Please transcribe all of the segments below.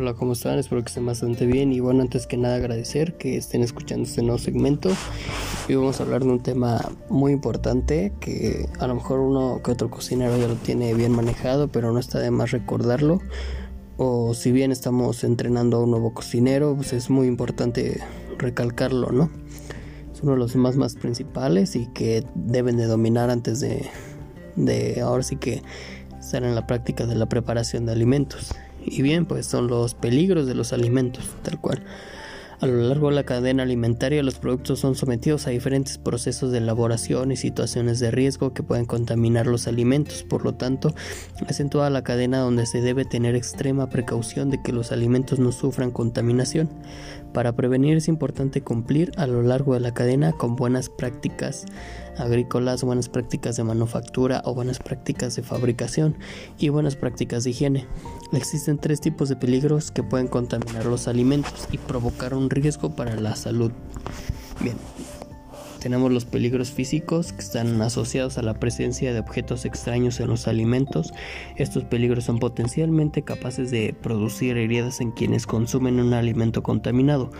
Hola, ¿cómo están? Espero que estén bastante bien y bueno, antes que nada agradecer que estén escuchando este nuevo segmento. Hoy vamos a hablar de un tema muy importante que a lo mejor uno que otro cocinero ya lo tiene bien manejado, pero no está de más recordarlo. O si bien estamos entrenando a un nuevo cocinero, pues es muy importante recalcarlo, ¿no? Es uno de los temas más principales y que deben de dominar antes de, de ahora sí que estar en la práctica de la preparación de alimentos. Y bien, pues son los peligros de los alimentos, tal cual. A lo largo de la cadena alimentaria los productos son sometidos a diferentes procesos de elaboración y situaciones de riesgo que pueden contaminar los alimentos. Por lo tanto, es en toda la cadena donde se debe tener extrema precaución de que los alimentos no sufran contaminación. Para prevenir es importante cumplir a lo largo de la cadena con buenas prácticas agrícolas, buenas prácticas de manufactura o buenas prácticas de fabricación y buenas prácticas de higiene. Existen tres tipos de peligros que pueden contaminar los alimentos y provocar un riesgo para la salud. Bien, tenemos los peligros físicos que están asociados a la presencia de objetos extraños en los alimentos. Estos peligros son potencialmente capaces de producir heridas en quienes consumen un alimento contaminado.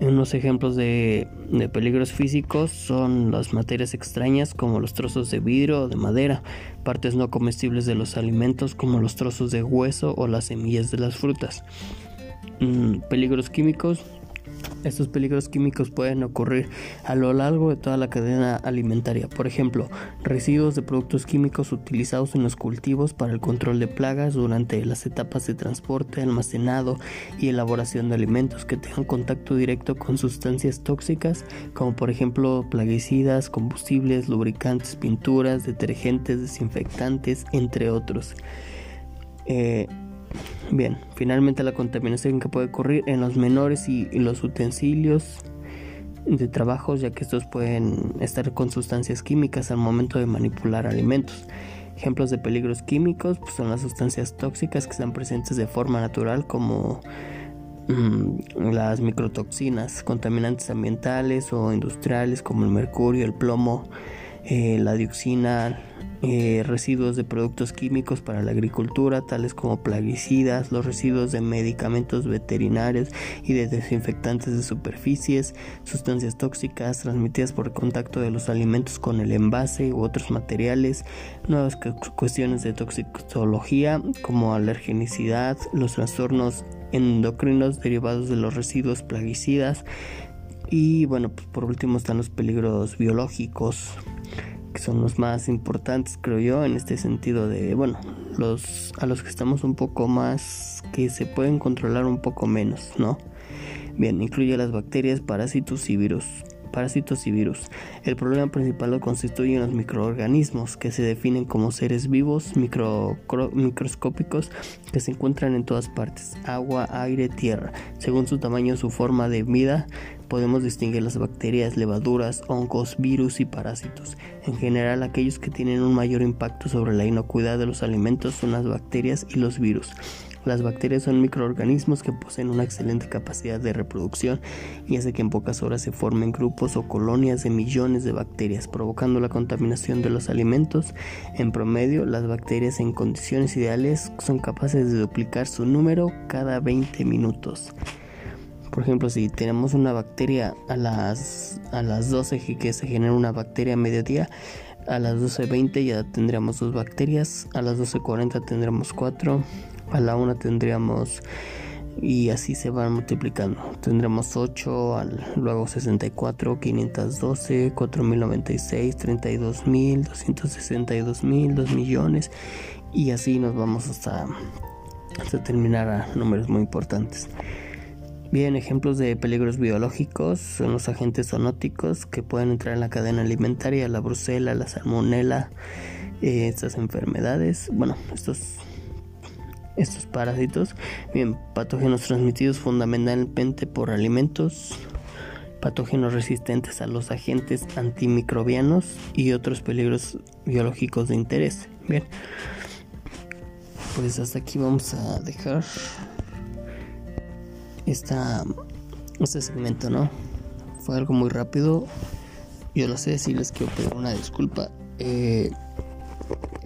Unos ejemplos de, de, peligros físicos son las materias extrañas como los trozos de vidrio o de madera, partes no comestibles de los alimentos como los trozos de hueso o las semillas de las frutas. Mm, peligros químicos estos peligros químicos pueden ocurrir a lo largo de toda la cadena alimentaria. Por ejemplo, residuos de productos químicos utilizados en los cultivos para el control de plagas durante las etapas de transporte, almacenado y elaboración de alimentos que tengan contacto directo con sustancias tóxicas, como por ejemplo plaguicidas, combustibles, lubricantes, pinturas, detergentes, desinfectantes, entre otros. Eh, Bien, finalmente la contaminación que puede ocurrir en los menores y, los utensilios de trabajo, ya que estos pueden estar con sustancias químicas al momento de manipular alimentos. Ejemplos de peligros químicos pues, son las sustancias tóxicas que están presentes de forma natural como mm, las microtoxinas, contaminantes ambientales o industriales como el mercurio, el plomo, eh, la dioxina, eh, residuos de productos químicos para la agricultura, tales como plaguicidas, los residuos de medicamentos veterinarios y de desinfectantes de superficies, sustancias tóxicas transmitidas por contacto de los alimentos con el envase u otros materiales, nuevas cuestiones de toxicología como alergenicidad, los trastornos endocrinos derivados de los residuos plaguicidas y bueno, pues por último están los peligros biológicos que son los más importantes creo yo en este sentido de bueno los a los que estamos un poco más que se pueden controlar un poco menos no bien incluye las bacterias parásitos y virus parásitos y virus. El problema principal lo constituyen los microorganismos, que se definen como seres vivos microscópicos que se encuentran en todas partes, agua, aire, tierra. Según su tamaño, su forma de vida, podemos distinguir las bacterias, levaduras, hongos, virus y parásitos. En general, aquellos que tienen un mayor impacto sobre la inocuidad de los alimentos son las bacterias y los virus. Las bacterias son microorganismos que poseen una excelente capacidad de reproducción y hace que en pocas horas se formen grupos o colonias de millones de bacterias, provocando la contaminación de los alimentos. En promedio, las bacterias en condiciones ideales son capaces de duplicar su número cada 20 minutos. Por ejemplo, si tenemos una bacteria a las, a las 12 que se genera una bacteria a mediodía, a las 12.20 ya tendríamos dos bacterias, a las 12.40 tendremos cuatro, a la una tendríamos y así se van multiplicando. Tendremos 8, luego 64, 512, 4096, 32000, 262000, 2 millones y así nos vamos hasta, hasta terminar a números muy importantes. Bien, ejemplos de peligros biológicos son los agentes zoonóticos que pueden entrar en la cadena alimentaria, la brucela, la salmonela, eh, estas enfermedades, bueno, estos estos parásitos, bien, patógenos transmitidos fundamentalmente por alimentos, patógenos resistentes a los agentes antimicrobianos y otros peligros biológicos de interés. Bien, pues hasta aquí vamos a dejar esta, este segmento, ¿no? Fue algo muy rápido. Yo lo sé, si les quiero pedir una disculpa. Eh,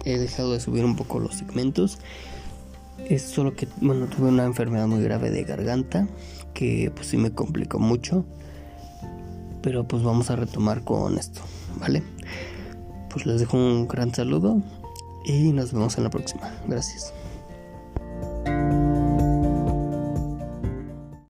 he dejado de subir un poco los segmentos Es solo que, bueno, tuve una enfermedad muy grave de garganta que pues sí me complicó mucho. Pero pues vamos a retomar con esto, ¿vale? Pues les dejo un gran saludo y nos vemos en la próxima. Gracias.